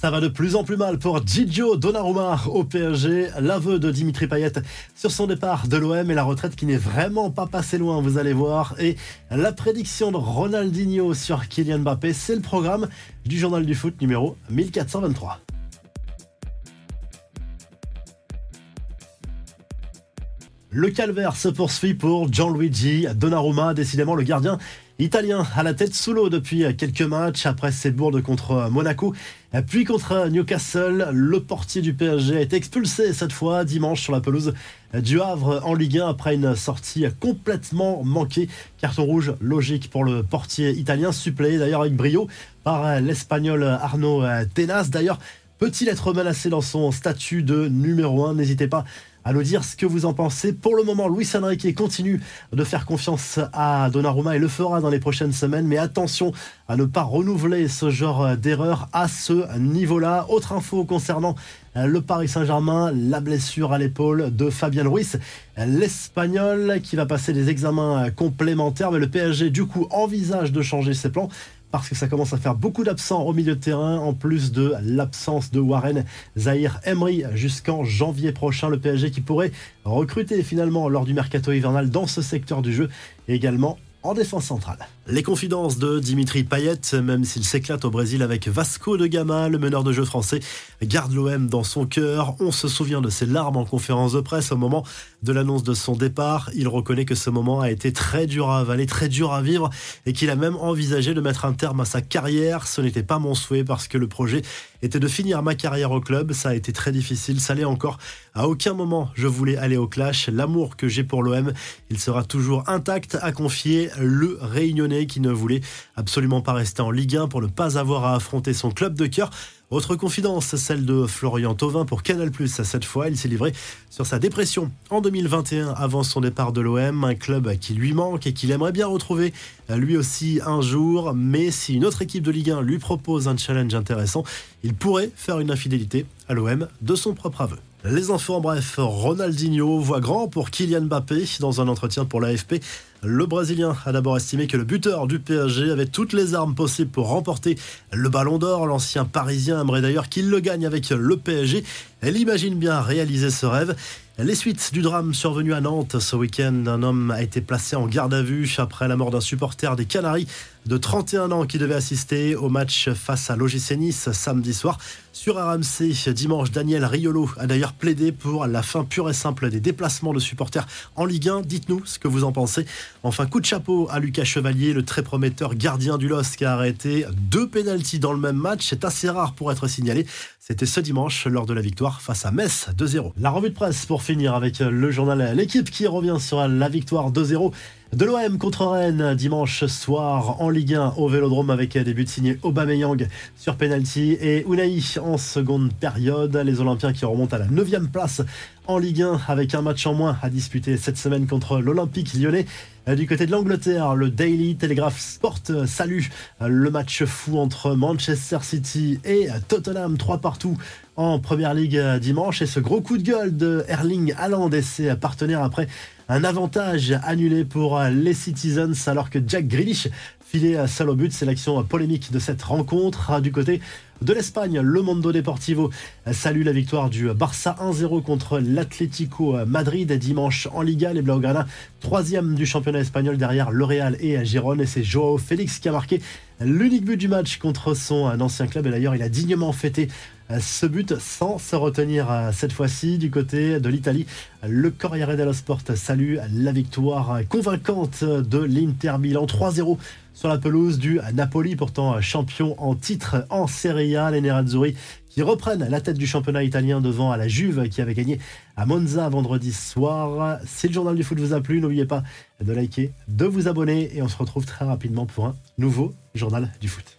Ça va de plus en plus mal pour Gigio Donnarumma au PSG. L'aveu de Dimitri Payet sur son départ de l'OM et la retraite qui n'est vraiment pas passée loin, vous allez voir. Et la prédiction de Ronaldinho sur Kylian Mbappé, c'est le programme du journal du foot numéro 1423. Le calvaire se poursuit pour Gianluigi Donnarumma, décidément le gardien italien à la tête sous l'eau depuis quelques matchs après ses bourdes contre Monaco, puis contre Newcastle. Le portier du PSG a été expulsé cette fois dimanche sur la pelouse du Havre en Ligue 1 après une sortie complètement manquée. Carton rouge logique pour le portier italien, suppléé d'ailleurs avec brio par l'espagnol Arnaud Tenas. D'ailleurs, peut-il être menacé dans son statut de numéro 1 N'hésitez pas à nous dire ce que vous en pensez. Pour le moment, Luis Enrique continue de faire confiance à Donnarumma et le fera dans les prochaines semaines. Mais attention à ne pas renouveler ce genre d'erreur à ce niveau-là. Autre info concernant le Paris Saint-Germain, la blessure à l'épaule de Fabien Ruiz, l'Espagnol qui va passer des examens complémentaires. Mais le PSG, du coup, envisage de changer ses plans parce que ça commence à faire beaucoup d'absents au milieu de terrain, en plus de l'absence de Warren Zahir Emery jusqu'en janvier prochain. Le PSG qui pourrait recruter finalement lors du mercato hivernal dans ce secteur du jeu, également en défense centrale. Les confidences de Dimitri Payet, même s'il s'éclate au Brésil avec Vasco de Gama, le meneur de jeu français, garde l'OM dans son cœur. On se souvient de ses larmes en conférence de presse au moment de l'annonce de son départ. Il reconnaît que ce moment a été très dur à avaler, très dur à vivre et qu'il a même envisagé de mettre un terme à sa carrière. Ce n'était pas mon souhait parce que le projet était de finir ma carrière au club. Ça a été très difficile, ça l'est encore. À aucun moment je voulais aller au clash. L'amour que j'ai pour l'OM, il sera toujours intact, a confié le Réunionnais qui ne voulait absolument pas rester en Ligue 1 pour ne pas avoir à affronter son club de cœur. Autre confidence, celle de Florian Thauvin pour Canal+. Cette fois, il s'est livré sur sa dépression en 2021 avant son départ de l'OM, un club qui lui manque et qu'il aimerait bien retrouver lui aussi un jour. Mais si une autre équipe de Ligue 1 lui propose un challenge intéressant, il pourrait faire une infidélité à l'OM de son propre aveu. Les infos en bref, Ronaldinho voit grand pour Kylian Mbappé dans un entretien pour l'AFP. Le Brésilien a d'abord estimé que le buteur du PSG avait toutes les armes possibles pour remporter le ballon d'or. L'ancien Parisien aimerait d'ailleurs qu'il le gagne avec le PSG. Elle imagine bien réaliser ce rêve. Les suites du drame survenu à Nantes ce week-end, un homme a été placé en garde à vue après la mort d'un supporter des Canaries de 31 ans qui devait assister au match face à l'OGC Nice samedi soir. Sur RMC, dimanche, Daniel Riolo a d'ailleurs plaidé pour la fin pure et simple des déplacements de supporters en Ligue 1. Dites-nous ce que vous en pensez. Enfin, coup de chapeau à Lucas Chevalier, le très prometteur gardien du LOSC qui a arrêté deux pénalties dans le même match. C'est assez rare pour être signalé. C'était ce dimanche lors de la victoire face à Metz 2-0. La revue de presse pour finir avec le journal L'équipe qui revient sur la victoire 2-0 de l'OM contre Rennes dimanche soir en Ligue 1 au Vélodrome avec des buts signés Aubameyang sur penalty et Unai en seconde période. Les Olympiens qui remontent à la 9 place en Ligue 1 avec un match en moins à disputer cette semaine contre l'Olympique lyonnais. Du côté de l'Angleterre, le Daily Telegraph Sport salue le match fou entre Manchester City et Tottenham 3 partout en Première Ligue dimanche et ce gros coup de gueule de Erling Haaland et ses partenaires après un avantage annulé pour les Citizens alors que Jack Grealish filait seul au but. C'est l'action polémique de cette rencontre. Du côté de l'Espagne, le Mondo Deportivo salue la victoire du Barça 1-0 contre l'Atlético Madrid dimanche en Liga. Les Blaugrana, troisième du championnat espagnol derrière le Real et Gérone. Et c'est Joao Félix qui a marqué l'unique but du match contre son ancien club. Et d'ailleurs, il a dignement fêté ce but sans se retenir euh, cette fois-ci du côté de l'Italie. Le Corriere dello Sport salue la victoire convaincante de l'Inter Milan 3-0 sur la pelouse du Napoli, pourtant champion en titre en Serie A. Les Nerazzurri qui reprennent la tête du championnat italien devant à la Juve qui avait gagné à Monza vendredi soir. Si le journal du foot vous a plu, n'oubliez pas de liker, de vous abonner et on se retrouve très rapidement pour un nouveau journal du foot.